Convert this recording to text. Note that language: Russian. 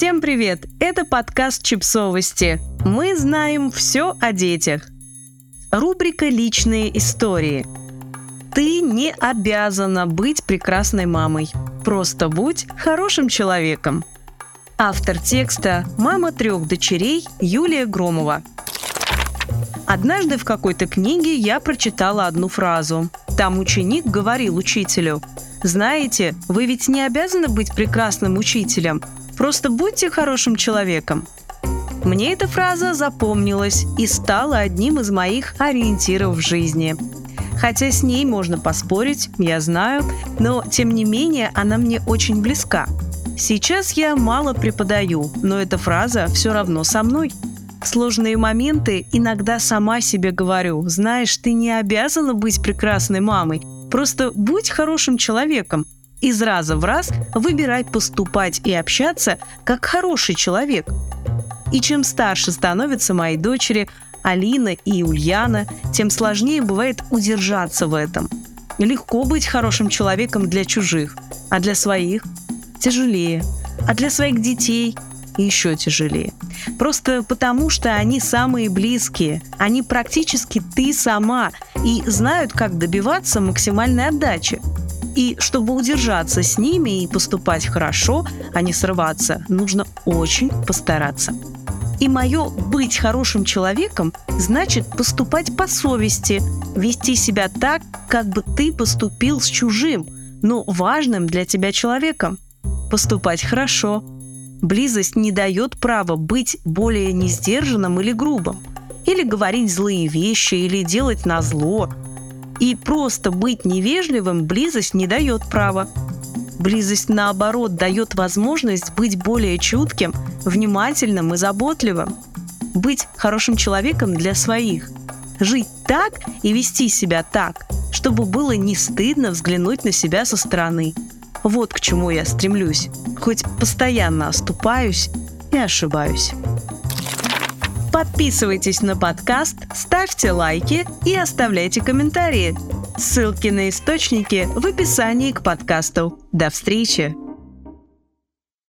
Всем привет! Это подкаст «Чипсовости». Мы знаем все о детях. Рубрика «Личные истории». Ты не обязана быть прекрасной мамой. Просто будь хорошим человеком. Автор текста – мама трех дочерей Юлия Громова. Однажды в какой-то книге я прочитала одну фразу. Там ученик говорил учителю – знаете, вы ведь не обязаны быть прекрасным учителем. Просто будьте хорошим человеком. Мне эта фраза запомнилась и стала одним из моих ориентиров в жизни. Хотя с ней можно поспорить, я знаю, но тем не менее она мне очень близка. Сейчас я мало преподаю, но эта фраза все равно со мной. В сложные моменты иногда сама себе говорю, знаешь, ты не обязана быть прекрасной мамой, Просто будь хорошим человеком. Из раза в раз выбирай поступать и общаться как хороший человек. И чем старше становятся мои дочери Алина и Ульяна, тем сложнее бывает удержаться в этом. Легко быть хорошим человеком для чужих, а для своих тяжелее, а для своих детей еще тяжелее. Просто потому, что они самые близкие. Они практически ты сама и знают, как добиваться максимальной отдачи. И чтобы удержаться с ними и поступать хорошо, а не срываться, нужно очень постараться. И мое быть хорошим человеком значит поступать по совести, вести себя так, как бы ты поступил с чужим, но важным для тебя человеком. Поступать хорошо, Близость не дает права быть более несдержанным или грубым, или говорить злые вещи, или делать на зло. И просто быть невежливым близость не дает права. Близость, наоборот, дает возможность быть более чутким, внимательным и заботливым. Быть хорошим человеком для своих. Жить так и вести себя так, чтобы было не стыдно взглянуть на себя со стороны – вот к чему я стремлюсь, хоть постоянно оступаюсь и ошибаюсь. Подписывайтесь на подкаст, ставьте лайки и оставляйте комментарии. Ссылки на источники в описании к подкасту. До встречи!